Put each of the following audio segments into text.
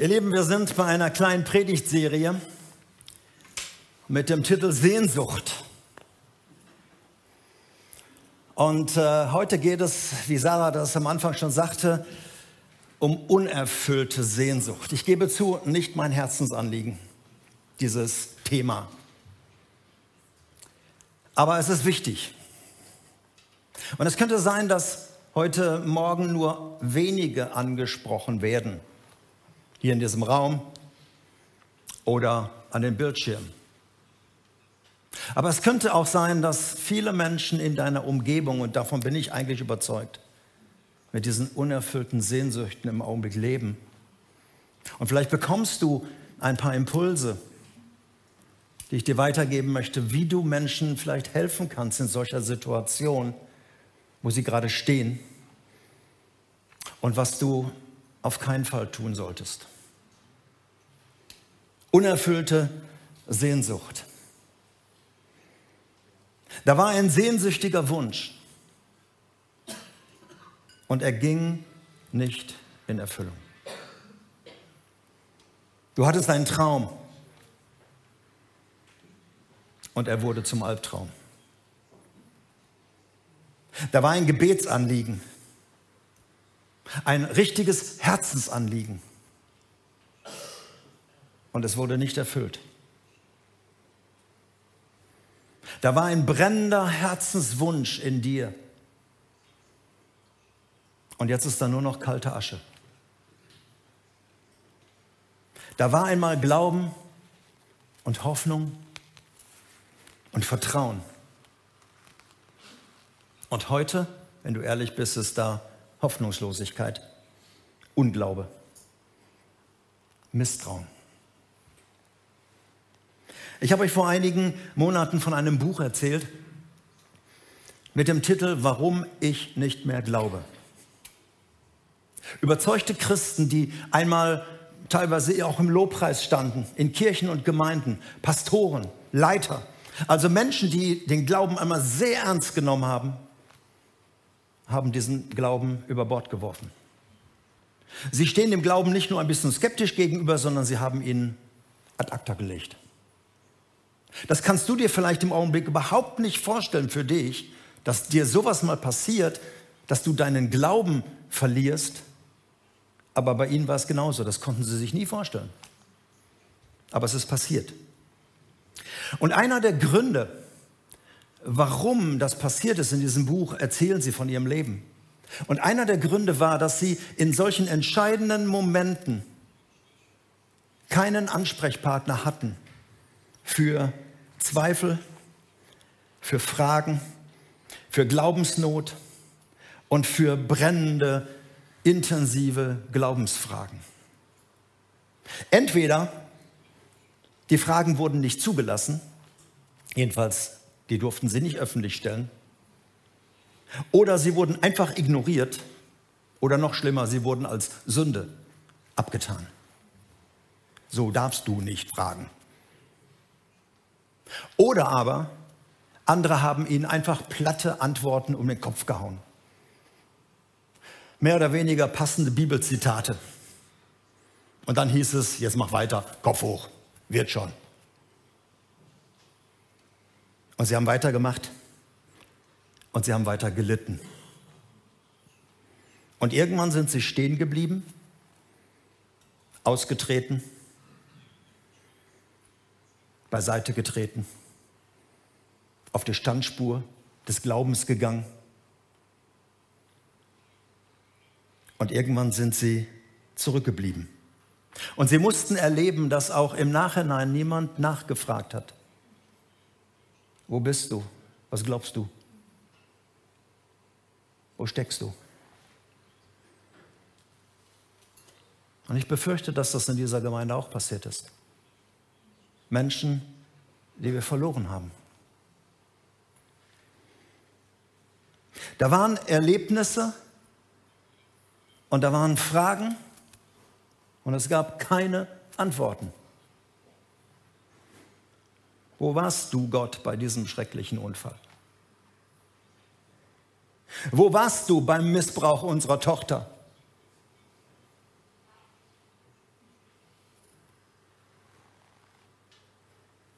Ihr Lieben, wir sind bei einer kleinen Predigtserie mit dem Titel Sehnsucht. Und äh, heute geht es, wie Sarah das am Anfang schon sagte, um unerfüllte Sehnsucht. Ich gebe zu, nicht mein Herzensanliegen, dieses Thema. Aber es ist wichtig. Und es könnte sein, dass heute Morgen nur wenige angesprochen werden. Hier in diesem Raum oder an den Bildschirmen. Aber es könnte auch sein, dass viele Menschen in deiner Umgebung, und davon bin ich eigentlich überzeugt, mit diesen unerfüllten Sehnsüchten im Augenblick leben. Und vielleicht bekommst du ein paar Impulse, die ich dir weitergeben möchte, wie du Menschen vielleicht helfen kannst in solcher Situation, wo sie gerade stehen und was du auf keinen Fall tun solltest. Unerfüllte Sehnsucht. Da war ein sehnsüchtiger Wunsch und er ging nicht in Erfüllung. Du hattest einen Traum und er wurde zum Albtraum. Da war ein Gebetsanliegen, ein richtiges Herzensanliegen und es wurde nicht erfüllt. Da war ein brennender Herzenswunsch in dir. Und jetzt ist da nur noch kalte Asche. Da war einmal Glauben und Hoffnung und Vertrauen. Und heute, wenn du ehrlich bist, ist da Hoffnungslosigkeit, Unglaube, Misstrauen. Ich habe euch vor einigen Monaten von einem Buch erzählt mit dem Titel Warum ich nicht mehr glaube. Überzeugte Christen, die einmal teilweise auch im Lobpreis standen, in Kirchen und Gemeinden, Pastoren, Leiter, also Menschen, die den Glauben einmal sehr ernst genommen haben, haben diesen Glauben über Bord geworfen. Sie stehen dem Glauben nicht nur ein bisschen skeptisch gegenüber, sondern sie haben ihn ad acta gelegt. Das kannst du dir vielleicht im Augenblick überhaupt nicht vorstellen für dich, dass dir sowas mal passiert, dass du deinen Glauben verlierst. Aber bei ihnen war es genauso. Das konnten sie sich nie vorstellen. Aber es ist passiert. Und einer der Gründe, warum das passiert ist in diesem Buch, erzählen sie von ihrem Leben. Und einer der Gründe war, dass sie in solchen entscheidenden Momenten keinen Ansprechpartner hatten für Zweifel, für Fragen, für Glaubensnot und für brennende, intensive Glaubensfragen. Entweder die Fragen wurden nicht zugelassen, jedenfalls die durften sie nicht öffentlich stellen, oder sie wurden einfach ignoriert oder noch schlimmer, sie wurden als Sünde abgetan. So darfst du nicht fragen. Oder aber andere haben ihnen einfach platte Antworten um den Kopf gehauen. Mehr oder weniger passende Bibelzitate. Und dann hieß es, jetzt mach weiter, Kopf hoch, wird schon. Und sie haben weitergemacht und sie haben weiter gelitten. Und irgendwann sind sie stehen geblieben, ausgetreten beiseite getreten, auf die Standspur des Glaubens gegangen. Und irgendwann sind sie zurückgeblieben. Und sie mussten erleben, dass auch im Nachhinein niemand nachgefragt hat. Wo bist du? Was glaubst du? Wo steckst du? Und ich befürchte, dass das in dieser Gemeinde auch passiert ist. Menschen, die wir verloren haben. Da waren Erlebnisse und da waren Fragen und es gab keine Antworten. Wo warst du, Gott, bei diesem schrecklichen Unfall? Wo warst du beim Missbrauch unserer Tochter?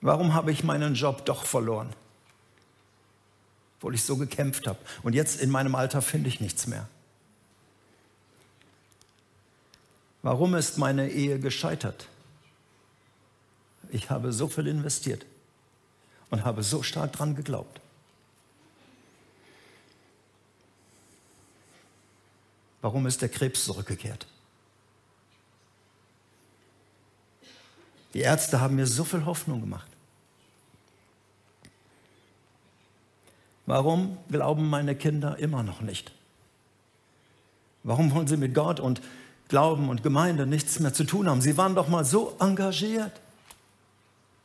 Warum habe ich meinen Job doch verloren? Obwohl ich so gekämpft habe. Und jetzt in meinem Alter finde ich nichts mehr. Warum ist meine Ehe gescheitert? Ich habe so viel investiert und habe so stark dran geglaubt. Warum ist der Krebs zurückgekehrt? Die Ärzte haben mir so viel Hoffnung gemacht. Warum glauben meine Kinder immer noch nicht? Warum wollen sie mit Gott und Glauben und Gemeinde nichts mehr zu tun haben? Sie waren doch mal so engagiert.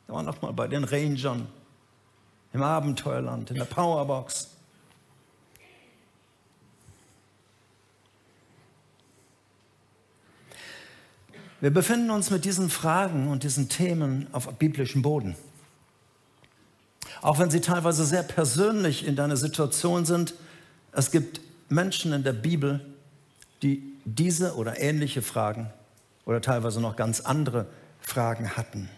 Sie waren doch mal bei den Rangern, im Abenteuerland, in der Powerbox. Wir befinden uns mit diesen Fragen und diesen Themen auf biblischem Boden. Auch wenn sie teilweise sehr persönlich in deiner Situation sind, es gibt Menschen in der Bibel, die diese oder ähnliche Fragen oder teilweise noch ganz andere Fragen hatten.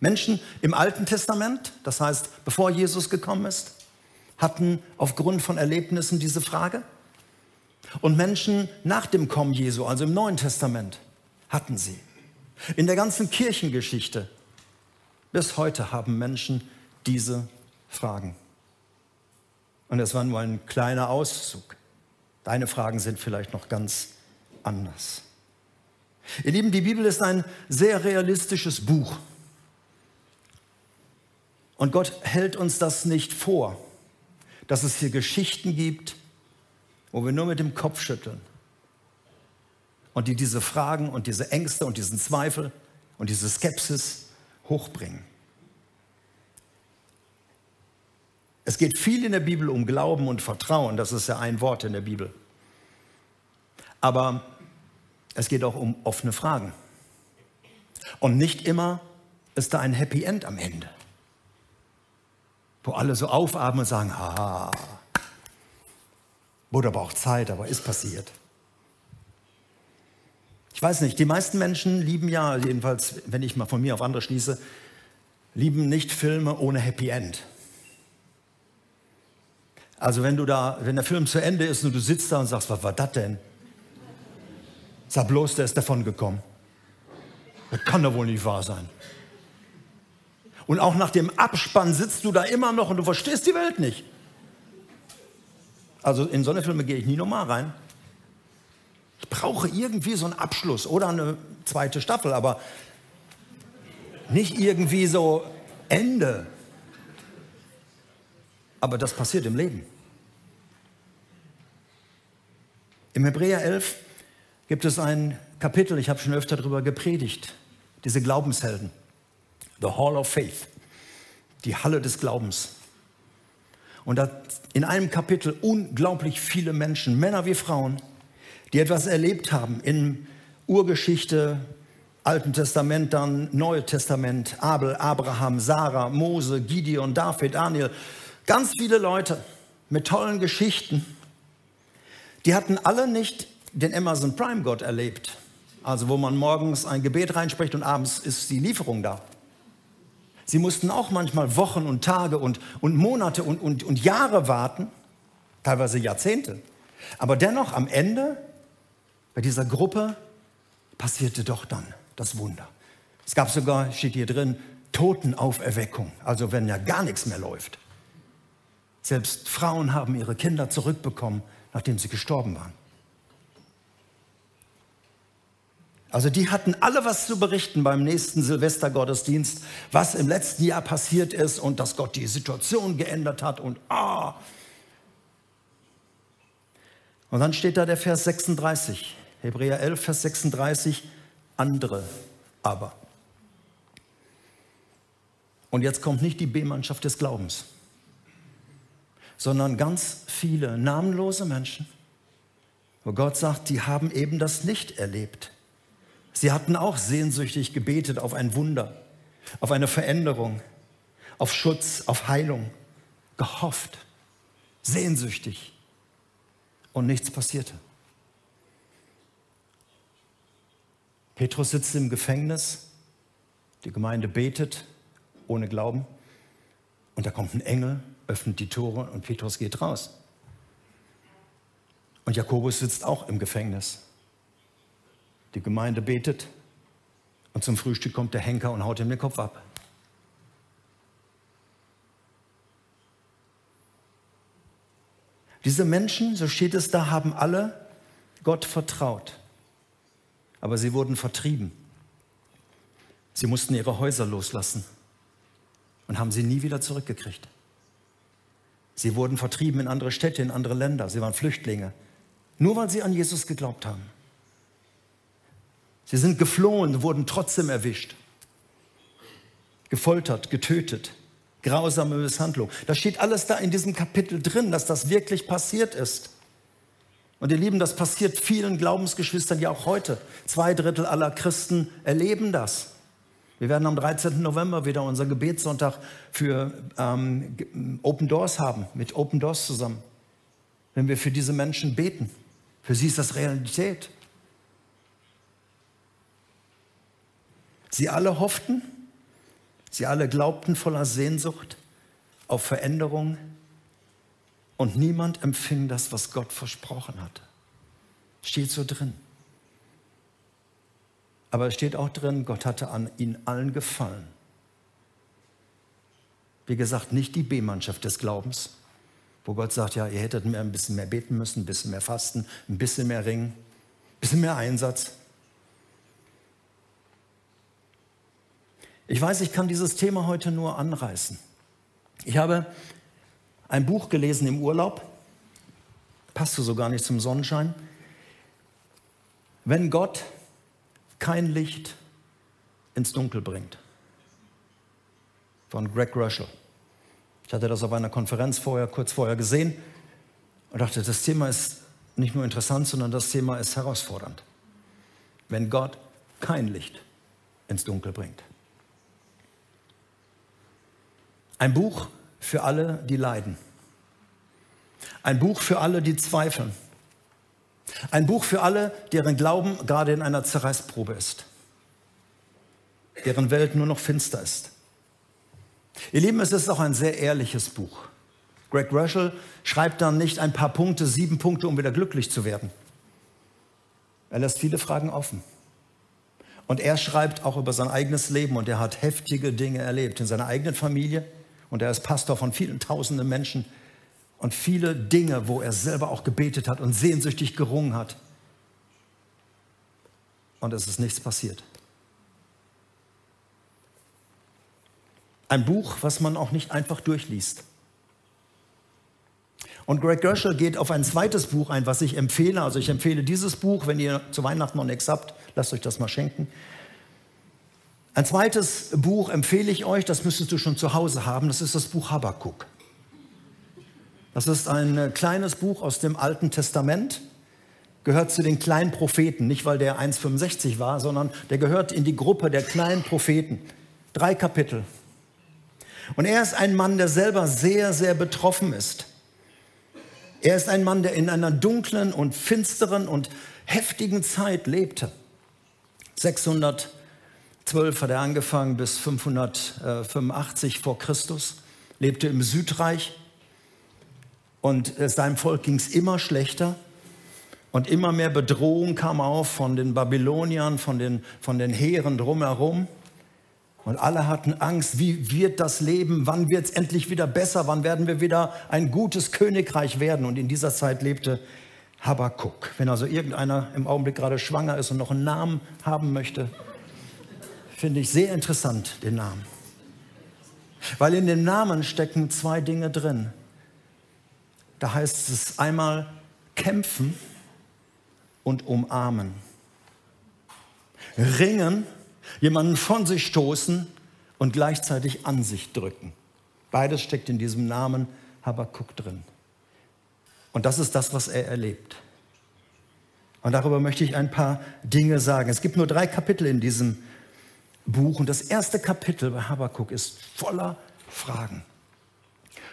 Menschen im Alten Testament, das heißt, bevor Jesus gekommen ist, hatten aufgrund von Erlebnissen diese Frage. Und Menschen nach dem Kommen Jesu, also im Neuen Testament, hatten sie. In der ganzen Kirchengeschichte bis heute haben Menschen diese Fragen. Und das war nur ein kleiner Auszug. Deine Fragen sind vielleicht noch ganz anders. Ihr Lieben, die Bibel ist ein sehr realistisches Buch. Und Gott hält uns das nicht vor, dass es hier Geschichten gibt, wo wir nur mit dem Kopf schütteln und die diese Fragen und diese Ängste und diesen Zweifel und diese Skepsis hochbringen. Es geht viel in der Bibel um Glauben und Vertrauen, das ist ja ein Wort in der Bibel. Aber es geht auch um offene Fragen. Und nicht immer ist da ein Happy End am Ende, wo alle so aufatmen und sagen, haha, wurde aber auch Zeit, aber ist passiert. Ich weiß nicht, die meisten Menschen lieben ja, jedenfalls, wenn ich mal von mir auf andere schließe, lieben nicht Filme ohne Happy End. Also wenn du da, wenn der Film zu Ende ist und du sitzt da und sagst, was war das denn? Sag bloß, der ist davon gekommen. Das kann doch wohl nicht wahr sein. Und auch nach dem Abspann sitzt du da immer noch und du verstehst die Welt nicht. Also in so eine Filme gehe ich nie nochmal rein. Ich brauche irgendwie so einen Abschluss oder eine zweite Staffel, aber nicht irgendwie so Ende. Aber das passiert im Leben. Im Hebräer 11 gibt es ein Kapitel, ich habe schon öfter darüber gepredigt, diese Glaubenshelden, The Hall of Faith, die Halle des Glaubens. Und da in einem Kapitel unglaublich viele Menschen, Männer wie Frauen, die etwas erlebt haben in Urgeschichte, Alten Testament, dann Neue Testament, Abel, Abraham, Sarah, Mose, Gideon, David, Daniel, ganz viele Leute mit tollen Geschichten. Die hatten alle nicht den Amazon Prime Gott erlebt, also wo man morgens ein Gebet reinspricht und abends ist die Lieferung da. Sie mussten auch manchmal Wochen und Tage und, und Monate und, und, und Jahre warten, teilweise Jahrzehnte. Aber dennoch am Ende bei dieser Gruppe passierte doch dann das Wunder. Es gab sogar, steht hier drin, Totenauferweckung, also wenn ja gar nichts mehr läuft. Selbst Frauen haben ihre Kinder zurückbekommen, nachdem sie gestorben waren. Also die hatten alle was zu berichten beim nächsten Silvestergottesdienst, was im letzten Jahr passiert ist und dass Gott die Situation geändert hat und ah. Und dann steht da der Vers 36. Hebräer 11, Vers 36, andere aber. Und jetzt kommt nicht die B-Mannschaft des Glaubens, sondern ganz viele namenlose Menschen, wo Gott sagt, die haben eben das nicht erlebt. Sie hatten auch sehnsüchtig gebetet auf ein Wunder, auf eine Veränderung, auf Schutz, auf Heilung, gehofft, sehnsüchtig und nichts passierte. Petrus sitzt im Gefängnis, die Gemeinde betet ohne Glauben. Und da kommt ein Engel, öffnet die Tore und Petrus geht raus. Und Jakobus sitzt auch im Gefängnis. Die Gemeinde betet und zum Frühstück kommt der Henker und haut ihm den Kopf ab. Diese Menschen, so steht es da, haben alle Gott vertraut. Aber sie wurden vertrieben. Sie mussten ihre Häuser loslassen und haben sie nie wieder zurückgekriegt. Sie wurden vertrieben in andere Städte, in andere Länder. Sie waren Flüchtlinge, nur weil sie an Jesus geglaubt haben. Sie sind geflohen, wurden trotzdem erwischt, gefoltert, getötet, grausame Misshandlung. Das steht alles da in diesem Kapitel drin, dass das wirklich passiert ist. Und ihr Lieben, das passiert vielen Glaubensgeschwistern ja auch heute. Zwei Drittel aller Christen erleben das. Wir werden am 13. November wieder unseren Gebetssonntag für ähm, Open Doors haben, mit Open Doors zusammen. Wenn wir für diese Menschen beten. Für sie ist das Realität. Sie alle hofften, sie alle glaubten voller Sehnsucht auf Veränderung und niemand empfing das, was Gott versprochen hatte. Steht so drin. Aber es steht auch drin, Gott hatte an ihnen allen gefallen. Wie gesagt, nicht die B-Mannschaft des Glaubens, wo Gott sagt, ja, ihr hättet mehr, ein bisschen mehr beten müssen, ein bisschen mehr fasten, ein bisschen mehr ringen, ein bisschen mehr Einsatz. Ich weiß, ich kann dieses Thema heute nur anreißen. Ich habe ein Buch gelesen im Urlaub, passte so gar nicht zum Sonnenschein. Wenn Gott kein Licht ins Dunkel bringt. Von Greg Russell. Ich hatte das auf einer Konferenz vorher, kurz vorher gesehen und dachte, das Thema ist nicht nur interessant, sondern das Thema ist herausfordernd. Wenn Gott kein Licht ins Dunkel bringt. Ein Buch für alle, die leiden. Ein Buch für alle, die zweifeln. Ein Buch für alle, deren Glauben gerade in einer Zerreißprobe ist, deren Welt nur noch finster ist. Ihr Lieben, es ist auch ein sehr ehrliches Buch. Greg Russell schreibt dann nicht ein paar Punkte, sieben Punkte, um wieder glücklich zu werden. Er lässt viele Fragen offen. Und er schreibt auch über sein eigenes Leben und er hat heftige Dinge erlebt in seiner eigenen Familie und er ist Pastor von vielen tausenden Menschen und viele Dinge, wo er selber auch gebetet hat und sehnsüchtig gerungen hat. Und es ist nichts passiert. Ein Buch, was man auch nicht einfach durchliest. Und Greg Gershel geht auf ein zweites Buch ein, was ich empfehle. Also ich empfehle dieses Buch, wenn ihr zu Weihnachten noch nichts habt, lasst euch das mal schenken. Ein zweites Buch empfehle ich euch, das müsstest du schon zu Hause haben, das ist das Buch Habakkuk. Das ist ein äh, kleines Buch aus dem Alten Testament, gehört zu den kleinen Propheten, nicht weil der 1,65 war, sondern der gehört in die Gruppe der kleinen Propheten. Drei Kapitel. Und er ist ein Mann, der selber sehr, sehr betroffen ist. Er ist ein Mann, der in einer dunklen und finsteren und heftigen Zeit lebte. 612 hat er angefangen bis 585 vor Christus, lebte im Südreich und seinem Volk ging es immer schlechter. Und immer mehr Bedrohung kam auf von den Babyloniern, von den, von den Heeren drumherum. Und alle hatten Angst, wie wird das Leben, wann wird es endlich wieder besser, wann werden wir wieder ein gutes Königreich werden. Und in dieser Zeit lebte Habakkuk. Wenn also irgendeiner im Augenblick gerade schwanger ist und noch einen Namen haben möchte, finde ich sehr interessant den Namen. Weil in dem Namen stecken zwei Dinge drin. Da heißt es einmal kämpfen und umarmen. Ringen, jemanden von sich stoßen und gleichzeitig an sich drücken. Beides steckt in diesem Namen Habakkuk drin. Und das ist das, was er erlebt. Und darüber möchte ich ein paar Dinge sagen. Es gibt nur drei Kapitel in diesem Buch und das erste Kapitel bei Habakkuk ist voller Fragen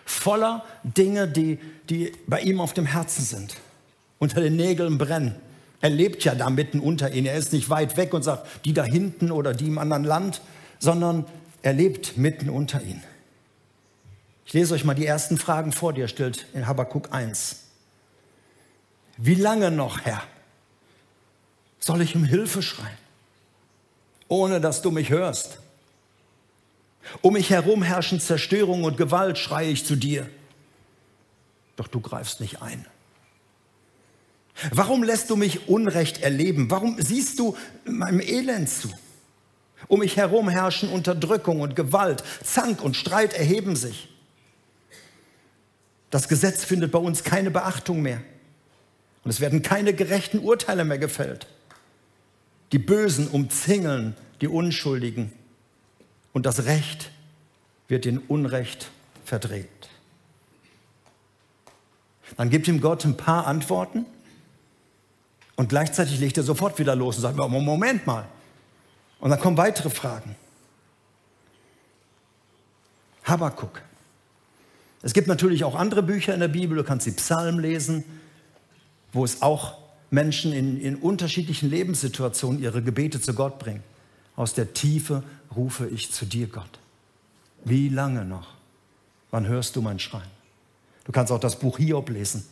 voller Dinge, die, die bei ihm auf dem Herzen sind, unter den Nägeln brennen. Er lebt ja da mitten unter ihnen. Er ist nicht weit weg und sagt, die da hinten oder die im anderen Land, sondern er lebt mitten unter ihnen. Ich lese euch mal die ersten Fragen vor, die er stellt in Habakkuk 1. Wie lange noch, Herr, soll ich um Hilfe schreien, ohne dass du mich hörst? Um mich herum herrschen Zerstörung und Gewalt, schreie ich zu dir. Doch du greifst nicht ein. Warum lässt du mich Unrecht erleben? Warum siehst du meinem Elend zu? Um mich herum herrschen Unterdrückung und Gewalt, Zank und Streit erheben sich. Das Gesetz findet bei uns keine Beachtung mehr. Und es werden keine gerechten Urteile mehr gefällt. Die Bösen umzingeln die Unschuldigen und das Recht wird in Unrecht verdreht. Dann gibt ihm Gott ein paar Antworten und gleichzeitig legt er sofort wieder los und sagt, Moment mal. Und dann kommen weitere Fragen. Habakuk. Es gibt natürlich auch andere Bücher in der Bibel, du kannst die Psalmen lesen, wo es auch Menschen in, in unterschiedlichen Lebenssituationen ihre Gebete zu Gott bringen. Aus der Tiefe rufe ich zu dir, Gott. Wie lange noch? Wann hörst du mein Schreien? Du kannst auch das Buch Hiob lesen.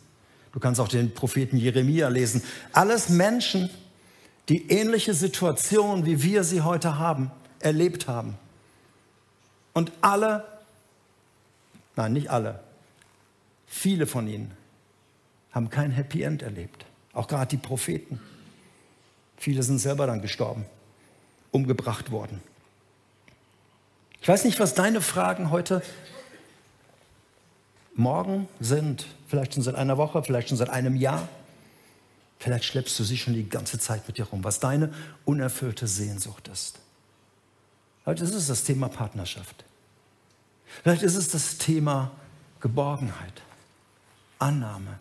Du kannst auch den Propheten Jeremia lesen. Alles Menschen, die ähnliche Situationen, wie wir sie heute haben, erlebt haben. Und alle, nein, nicht alle, viele von ihnen haben kein Happy End erlebt. Auch gerade die Propheten. Viele sind selber dann gestorben, umgebracht worden. Ich weiß nicht, was deine Fragen heute morgen sind. Vielleicht schon seit einer Woche, vielleicht schon seit einem Jahr. Vielleicht schleppst du sie schon die ganze Zeit mit dir rum, was deine unerfüllte Sehnsucht ist. Vielleicht ist es das Thema Partnerschaft. Vielleicht ist es das Thema Geborgenheit, Annahme,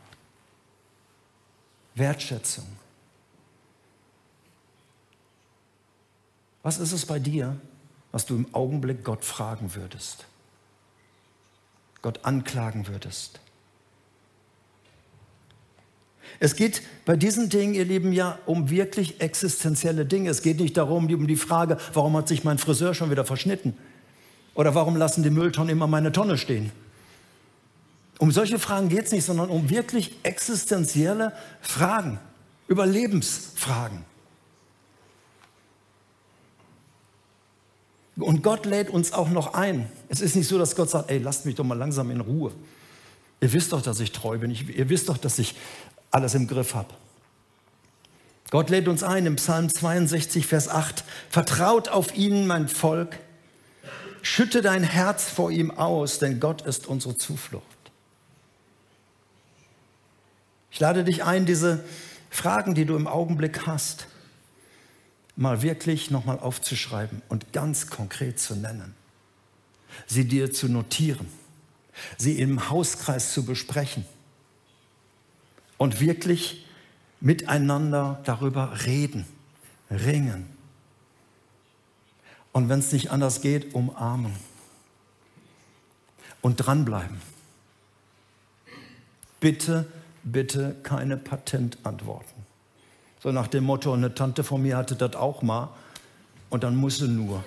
Wertschätzung. Was ist es bei dir, was du im Augenblick Gott fragen würdest? Gott anklagen würdest? Es geht bei diesen Dingen, ihr Lieben, ja um wirklich existenzielle Dinge. Es geht nicht darum, um die Frage, warum hat sich mein Friseur schon wieder verschnitten? Oder warum lassen die Mülltonnen immer meine Tonne stehen? Um solche Fragen geht es nicht, sondern um wirklich existenzielle Fragen, Überlebensfragen. Und Gott lädt uns auch noch ein. Es ist nicht so, dass Gott sagt, ey, lasst mich doch mal langsam in Ruhe. Ihr wisst doch, dass ich treu bin. Ihr wisst doch, dass ich alles im Griff habe. Gott lädt uns ein im Psalm 62, Vers 8. Vertraut auf ihn, mein Volk. Schütte dein Herz vor ihm aus, denn Gott ist unsere Zuflucht. Ich lade dich ein, diese Fragen, die du im Augenblick hast, mal wirklich nochmal aufzuschreiben und ganz konkret zu nennen. Sie dir zu notieren, sie im Hauskreis zu besprechen und wirklich miteinander darüber reden, ringen. Und wenn es nicht anders geht, umarmen und dranbleiben. Bitte, bitte keine Patentantworten. So nach dem Motto, eine Tante von mir hatte das auch mal und dann musst du nur.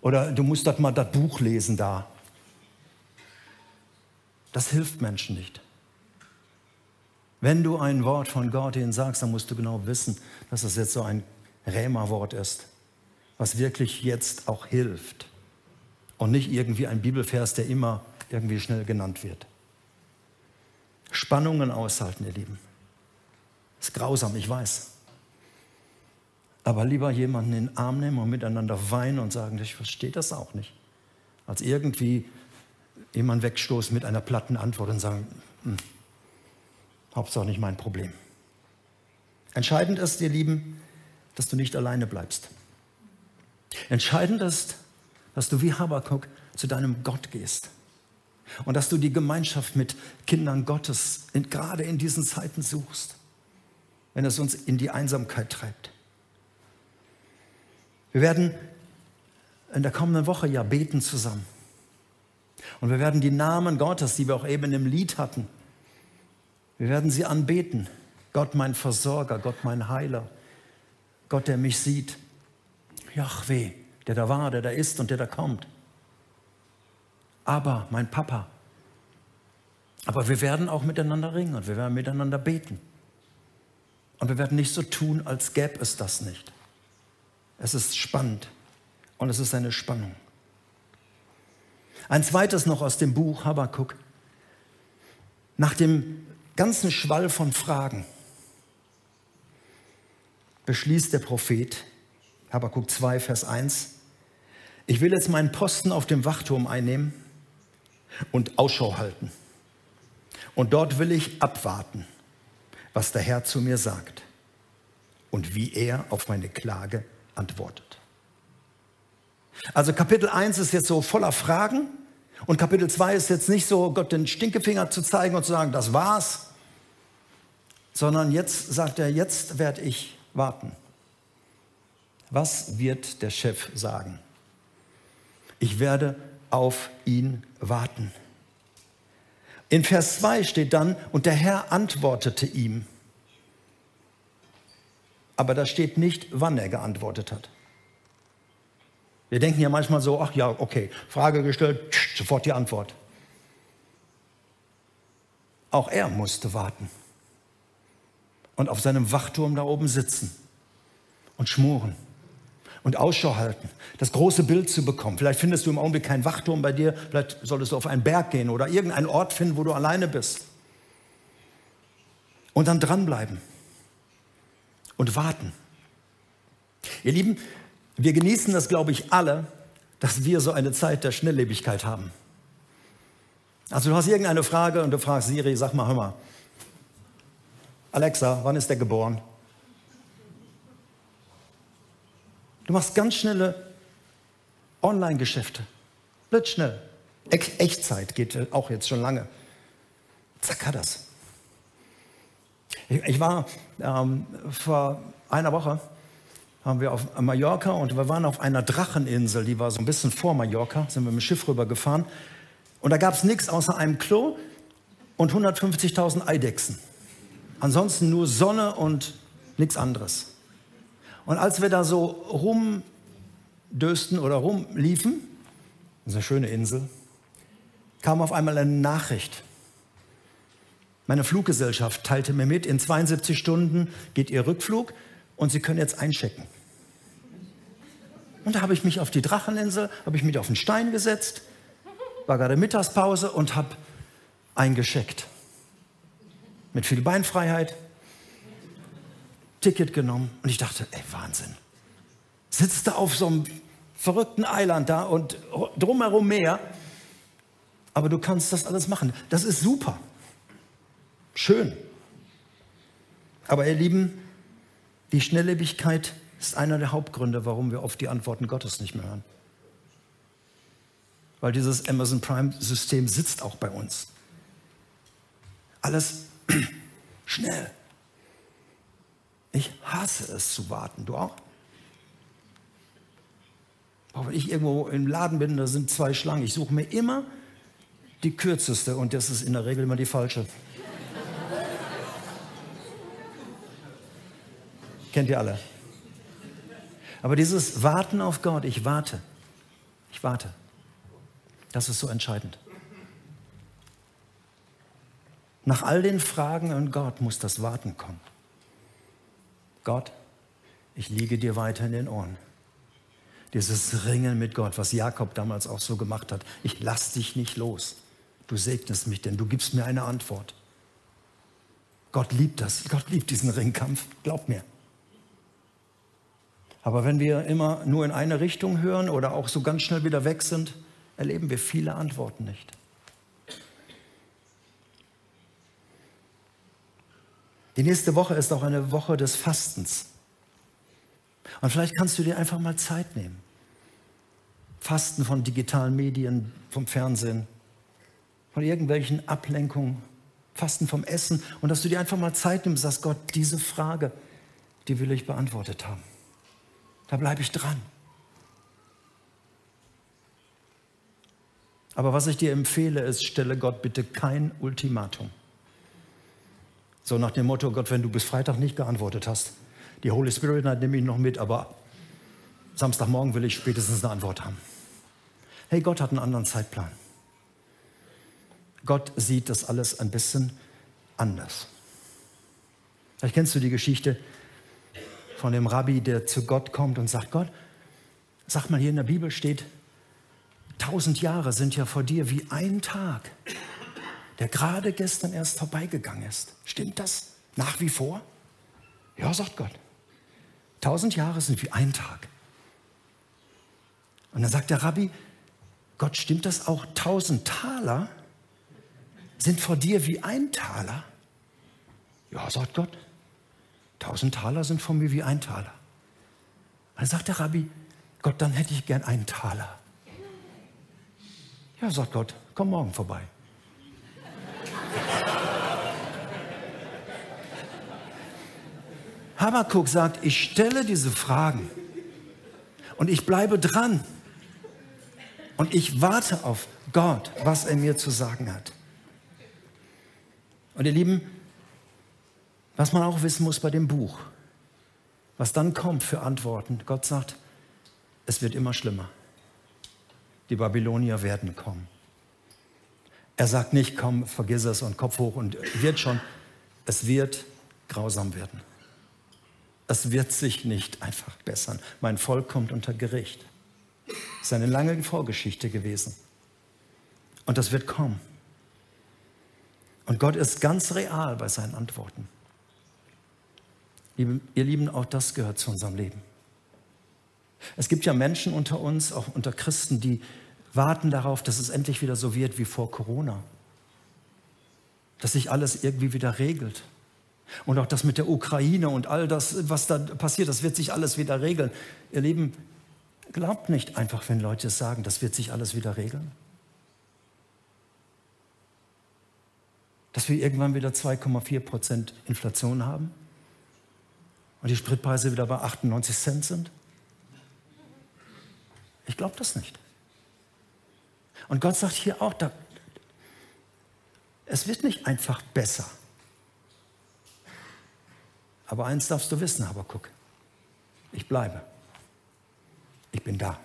Oder du musst das mal das Buch lesen da. Das hilft Menschen nicht. Wenn du ein Wort von Gott ihnen sagst, dann musst du genau wissen, dass das jetzt so ein Rämerwort ist, was wirklich jetzt auch hilft. Und nicht irgendwie ein Bibelvers, der immer irgendwie schnell genannt wird. Spannungen aushalten, ihr Lieben. Ist grausam, ich weiß. Aber lieber jemanden in den Arm nehmen und miteinander weinen und sagen, ich verstehe das auch nicht. Als irgendwie jemanden wegstoßen mit einer platten Antwort und sagen, hm, Hauptsache nicht mein Problem. Entscheidend ist, ihr Lieben, dass du nicht alleine bleibst. Entscheidend ist, dass du wie Habakuk zu deinem Gott gehst und dass du die Gemeinschaft mit Kindern Gottes in, gerade in diesen Zeiten suchst, wenn es uns in die Einsamkeit treibt. Wir werden in der kommenden Woche ja beten zusammen. Und wir werden die Namen Gottes, die wir auch eben im Lied hatten, wir werden sie anbeten. Gott mein Versorger, Gott mein Heiler, Gott, der mich sieht. Yahweh, der da war, der da ist und der da kommt. Aber mein Papa. Aber wir werden auch miteinander ringen und wir werden miteinander beten. Und wir werden nicht so tun, als gäbe es das nicht. Es ist spannend und es ist eine Spannung. Ein zweites noch aus dem Buch Habakkuk. Nach dem ganzen Schwall von Fragen beschließt der Prophet, Habakkuk 2, Vers 1, ich will jetzt meinen Posten auf dem Wachturm einnehmen und Ausschau halten. Und dort will ich abwarten, was der Herr zu mir sagt und wie er auf meine Klage antwortet. Also Kapitel 1 ist jetzt so voller Fragen und Kapitel 2 ist jetzt nicht so, Gott den Stinkefinger zu zeigen und zu sagen, das war's, sondern jetzt sagt er, jetzt werde ich warten. Was wird der Chef sagen? Ich werde auf ihn warten. In Vers 2 steht dann, und der Herr antwortete ihm. Aber da steht nicht, wann er geantwortet hat. Wir denken ja manchmal so, ach ja, okay, Frage gestellt, sofort die Antwort. Auch er musste warten und auf seinem Wachturm da oben sitzen und schmoren und Ausschau halten, das große Bild zu bekommen. Vielleicht findest du im Augenblick keinen Wachturm bei dir, vielleicht solltest du auf einen Berg gehen oder irgendeinen Ort finden, wo du alleine bist. Und dann dranbleiben und warten. Ihr Lieben, wir genießen das, glaube ich, alle, dass wir so eine Zeit der Schnelllebigkeit haben. Also du hast irgendeine Frage und du fragst Siri, sag mal, hör mal, Alexa, wann ist der geboren? Du machst ganz schnelle Online-Geschäfte. Blitzschnell. Echtzeit geht auch jetzt schon lange. Zack hat das. Ich war ähm, vor einer Woche haben wir auf Mallorca und wir waren auf einer Dracheninsel, die war so ein bisschen vor Mallorca, sind wir mit dem Schiff rübergefahren. Und da gab es nichts außer einem Klo und 150.000 Eidechsen. Ansonsten nur Sonne und nichts anderes. Und als wir da so rumdösten oder rumliefen, das ist eine schöne Insel, kam auf einmal eine Nachricht. Meine Fluggesellschaft teilte mir mit, in 72 Stunden geht Ihr Rückflug und Sie können jetzt einchecken. Und da habe ich mich auf die Dracheninsel, habe ich mich auf den Stein gesetzt, war gerade Mittagspause und habe eingescheckt. Mit viel Beinfreiheit, Ticket genommen und ich dachte, ey, Wahnsinn. Sitzt da auf so einem verrückten Eiland da und drumherum Meer, aber du kannst das alles machen. Das ist super. Schön. Aber ihr Lieben, die Schnelllebigkeit ist einer der Hauptgründe, warum wir oft die Antworten Gottes nicht mehr hören. Weil dieses Amazon Prime-System sitzt auch bei uns. Alles schnell. Ich hasse es zu warten. Du auch? Auch wenn ich irgendwo im Laden bin, da sind zwei Schlangen. Ich suche mir immer die kürzeste und das ist in der Regel immer die falsche. Kennt ihr alle? Aber dieses Warten auf Gott, ich warte, ich warte, das ist so entscheidend. Nach all den Fragen an Gott muss das Warten kommen. Gott, ich liege dir weiter in den Ohren. Dieses Ringen mit Gott, was Jakob damals auch so gemacht hat. Ich lass dich nicht los. Du segnest mich, denn du gibst mir eine Antwort. Gott liebt das. Gott liebt diesen Ringkampf. Glaub mir. Aber wenn wir immer nur in eine Richtung hören oder auch so ganz schnell wieder weg sind, erleben wir viele Antworten nicht. Die nächste Woche ist auch eine Woche des Fastens. Und vielleicht kannst du dir einfach mal Zeit nehmen. Fasten von digitalen Medien, vom Fernsehen, von irgendwelchen Ablenkungen, Fasten vom Essen und dass du dir einfach mal Zeit nimmst, sagst Gott, diese Frage, die will ich beantwortet haben. Da bleibe ich dran. Aber was ich dir empfehle, ist, stelle Gott bitte kein Ultimatum. So nach dem Motto, Gott, wenn du bis Freitag nicht geantwortet hast, die Holy Spirit hat nämlich noch mit, aber Samstagmorgen will ich spätestens eine Antwort haben. Hey, Gott hat einen anderen Zeitplan. Gott sieht das alles ein bisschen anders. Vielleicht kennst du die Geschichte von dem Rabbi, der zu Gott kommt und sagt, Gott, sag mal, hier in der Bibel steht, tausend Jahre sind ja vor dir wie ein Tag, der gerade gestern erst vorbeigegangen ist. Stimmt das nach wie vor? Ja, sagt Gott. Tausend Jahre sind wie ein Tag. Und dann sagt der Rabbi, Gott, stimmt das auch? Tausend Taler sind vor dir wie ein Taler? Ja, sagt Gott. Tausend Taler sind vor mir wie ein Taler. Dann sagt der Rabbi, Gott, dann hätte ich gern einen Taler. Ja, sagt Gott, komm morgen vorbei. Habakkuk sagt, ich stelle diese Fragen und ich bleibe dran und ich warte auf Gott, was er mir zu sagen hat. Und ihr Lieben, was man auch wissen muss bei dem Buch, was dann kommt für Antworten, Gott sagt, es wird immer schlimmer. Die Babylonier werden kommen. Er sagt nicht, komm, vergiss es und Kopf hoch und wird schon. Es wird grausam werden. Es wird sich nicht einfach bessern. Mein Volk kommt unter Gericht. Das ist eine lange Vorgeschichte gewesen. Und das wird kommen. Und Gott ist ganz real bei seinen Antworten. Ihr Lieben, auch das gehört zu unserem Leben. Es gibt ja Menschen unter uns, auch unter Christen, die warten darauf, dass es endlich wieder so wird wie vor Corona. Dass sich alles irgendwie wieder regelt. Und auch das mit der Ukraine und all das, was da passiert, das wird sich alles wieder regeln. Ihr Lieben, glaubt nicht einfach, wenn Leute sagen, das wird sich alles wieder regeln. Dass wir irgendwann wieder 2,4 Prozent Inflation haben und die Spritpreise wieder bei 98 Cent sind? Ich glaube das nicht. Und Gott sagt hier auch, da, es wird nicht einfach besser. Aber eins darfst du wissen, guck, ich bleibe. Ich bin da.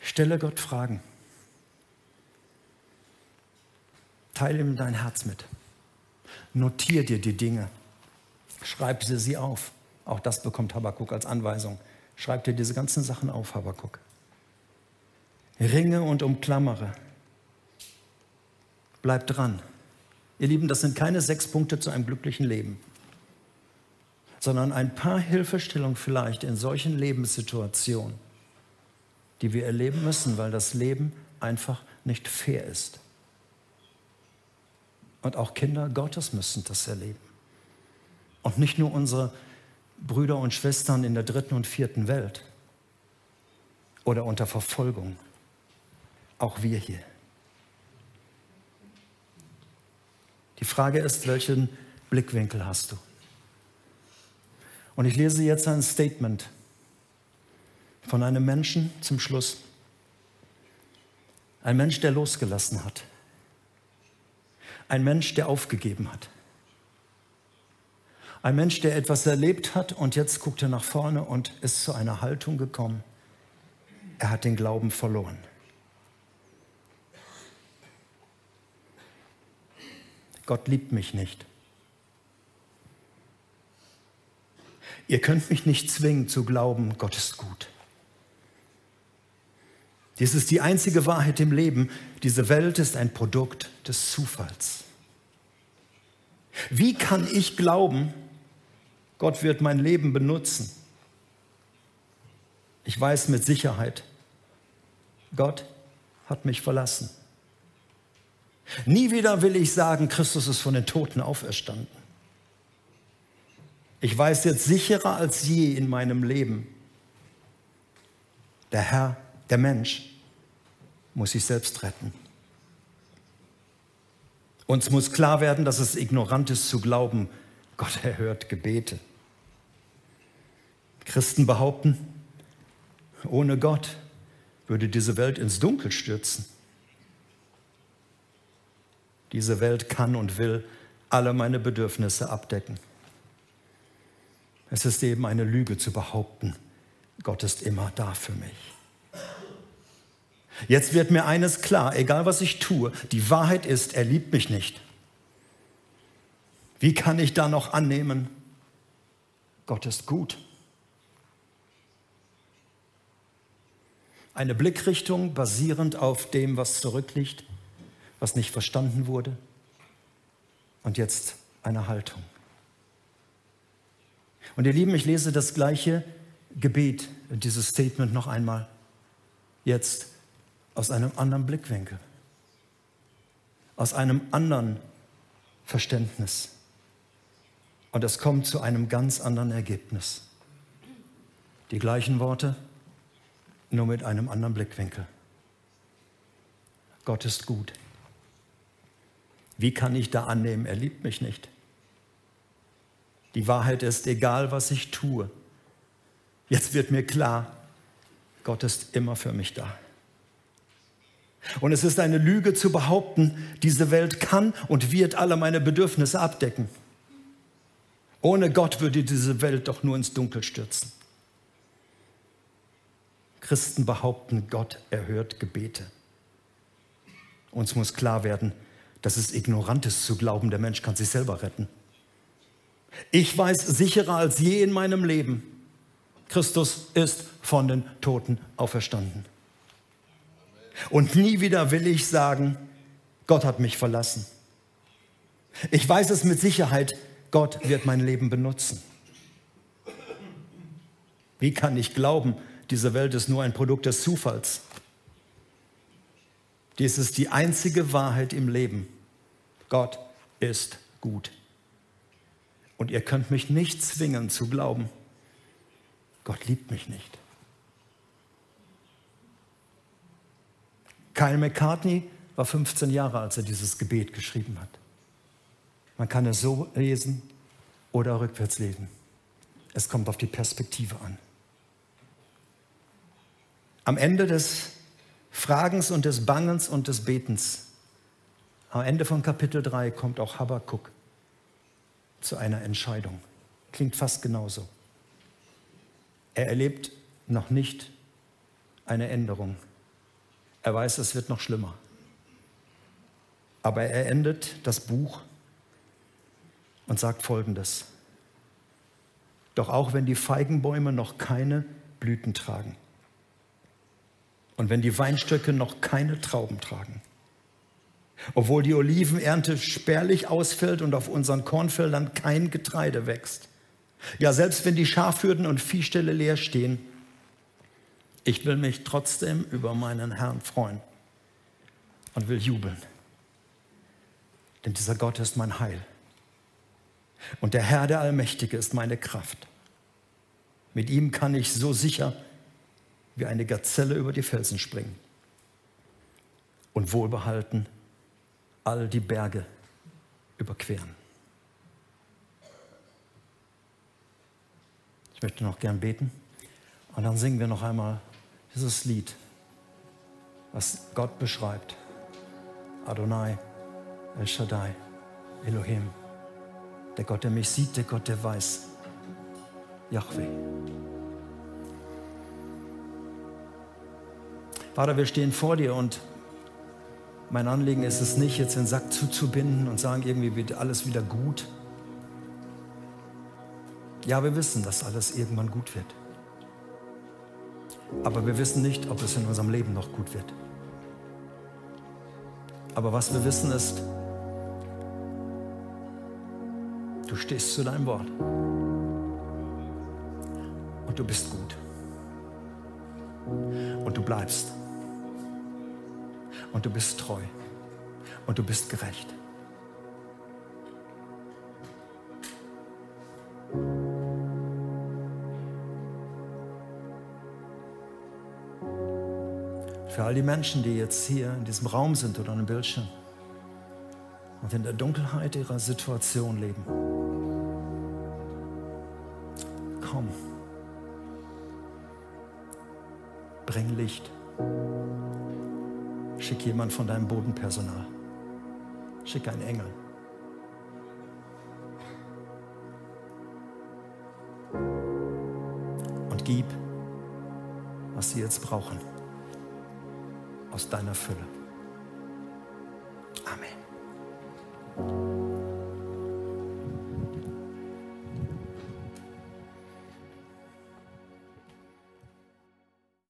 Stelle Gott Fragen. Teile ihm dein Herz mit. Notier dir die Dinge. Schreib sie, sie auf. Auch das bekommt Habakuk als Anweisung. Schreib dir diese ganzen Sachen auf, Habakuk. Ringe und umklammere. Bleib dran. Ihr Lieben, das sind keine sechs Punkte zu einem glücklichen Leben, sondern ein paar Hilfestellungen vielleicht in solchen Lebenssituationen, die wir erleben müssen, weil das Leben einfach nicht fair ist. Und auch Kinder Gottes müssen das erleben. Und nicht nur unsere Brüder und Schwestern in der dritten und vierten Welt oder unter Verfolgung. Auch wir hier. Die Frage ist, welchen Blickwinkel hast du? Und ich lese jetzt ein Statement von einem Menschen zum Schluss. Ein Mensch, der losgelassen hat. Ein Mensch, der aufgegeben hat. Ein Mensch, der etwas erlebt hat und jetzt guckt er nach vorne und ist zu einer Haltung gekommen. Er hat den Glauben verloren. Gott liebt mich nicht. Ihr könnt mich nicht zwingen zu glauben, Gott ist gut. Dies ist die einzige Wahrheit im Leben. Diese Welt ist ein Produkt des Zufalls. Wie kann ich glauben, Gott wird mein Leben benutzen? Ich weiß mit Sicherheit, Gott hat mich verlassen. Nie wieder will ich sagen, Christus ist von den Toten auferstanden. Ich weiß jetzt sicherer als je in meinem Leben, der Herr der Mensch muss sich selbst retten. Uns muss klar werden, dass es ignorant ist zu glauben, Gott erhört Gebete. Christen behaupten, ohne Gott würde diese Welt ins Dunkel stürzen. Diese Welt kann und will alle meine Bedürfnisse abdecken. Es ist eben eine Lüge zu behaupten, Gott ist immer da für mich. Jetzt wird mir eines klar, egal was ich tue, die Wahrheit ist, er liebt mich nicht. Wie kann ich da noch annehmen, Gott ist gut? Eine Blickrichtung basierend auf dem, was zurückliegt, was nicht verstanden wurde. Und jetzt eine Haltung. Und ihr Lieben, ich lese das gleiche Gebet, dieses Statement noch einmal. Jetzt aus einem anderen Blickwinkel, aus einem anderen Verständnis. Und es kommt zu einem ganz anderen Ergebnis. Die gleichen Worte, nur mit einem anderen Blickwinkel. Gott ist gut. Wie kann ich da annehmen, er liebt mich nicht? Die Wahrheit ist, egal was ich tue, jetzt wird mir klar, Gott ist immer für mich da. Und es ist eine Lüge zu behaupten, diese Welt kann und wird alle meine Bedürfnisse abdecken. Ohne Gott würde diese Welt doch nur ins Dunkel stürzen. Christen behaupten, Gott erhört Gebete. Uns muss klar werden, ignorant ist zu glauben, der Mensch kann sich selber retten. Ich weiß sicherer als je in meinem Leben, Christus ist von den Toten auferstanden. Und nie wieder will ich sagen, Gott hat mich verlassen. Ich weiß es mit Sicherheit, Gott wird mein Leben benutzen. Wie kann ich glauben, diese Welt ist nur ein Produkt des Zufalls? Dies ist die einzige Wahrheit im Leben. Gott ist gut. Und ihr könnt mich nicht zwingen zu glauben, Gott liebt mich nicht. Kyle McCartney war 15 Jahre, als er dieses Gebet geschrieben hat. Man kann es so lesen oder rückwärts lesen. Es kommt auf die Perspektive an. Am Ende des Fragens und des Bangens und des Betens, am Ende von Kapitel 3 kommt auch Habakkuk zu einer Entscheidung. Klingt fast genauso. Er erlebt noch nicht eine Änderung. Er weiß, es wird noch schlimmer. Aber er endet das Buch und sagt Folgendes. Doch auch wenn die Feigenbäume noch keine Blüten tragen und wenn die Weinstöcke noch keine Trauben tragen, obwohl die Olivenernte spärlich ausfällt und auf unseren Kornfeldern kein Getreide wächst, ja selbst wenn die Schafhürden und Viehställe leer stehen, ich will mich trotzdem über meinen Herrn freuen und will jubeln. Denn dieser Gott ist mein Heil. Und der Herr, der Allmächtige, ist meine Kraft. Mit ihm kann ich so sicher wie eine Gazelle über die Felsen springen und wohlbehalten all die Berge überqueren. Ich möchte noch gern beten und dann singen wir noch einmal dieses Lied, was Gott beschreibt. Adonai, El Shaddai, Elohim. Der Gott, der mich sieht, der Gott, der weiß. Yahweh. Vater, wir stehen vor dir und mein Anliegen ist es nicht, jetzt den Sack zuzubinden und sagen, irgendwie wird alles wieder gut. Ja, wir wissen, dass alles irgendwann gut wird. Aber wir wissen nicht, ob es in unserem Leben noch gut wird. Aber was wir wissen ist, du stehst zu deinem Wort. Und du bist gut. Und du bleibst. Und du bist treu. Und du bist gerecht. Für all die Menschen, die jetzt hier in diesem Raum sind oder an dem Bildschirm und in der Dunkelheit ihrer Situation leben. Komm. Bring Licht. Schick jemand von deinem Bodenpersonal. Schick einen Engel. Und gib, was sie jetzt brauchen, aus deiner Fülle.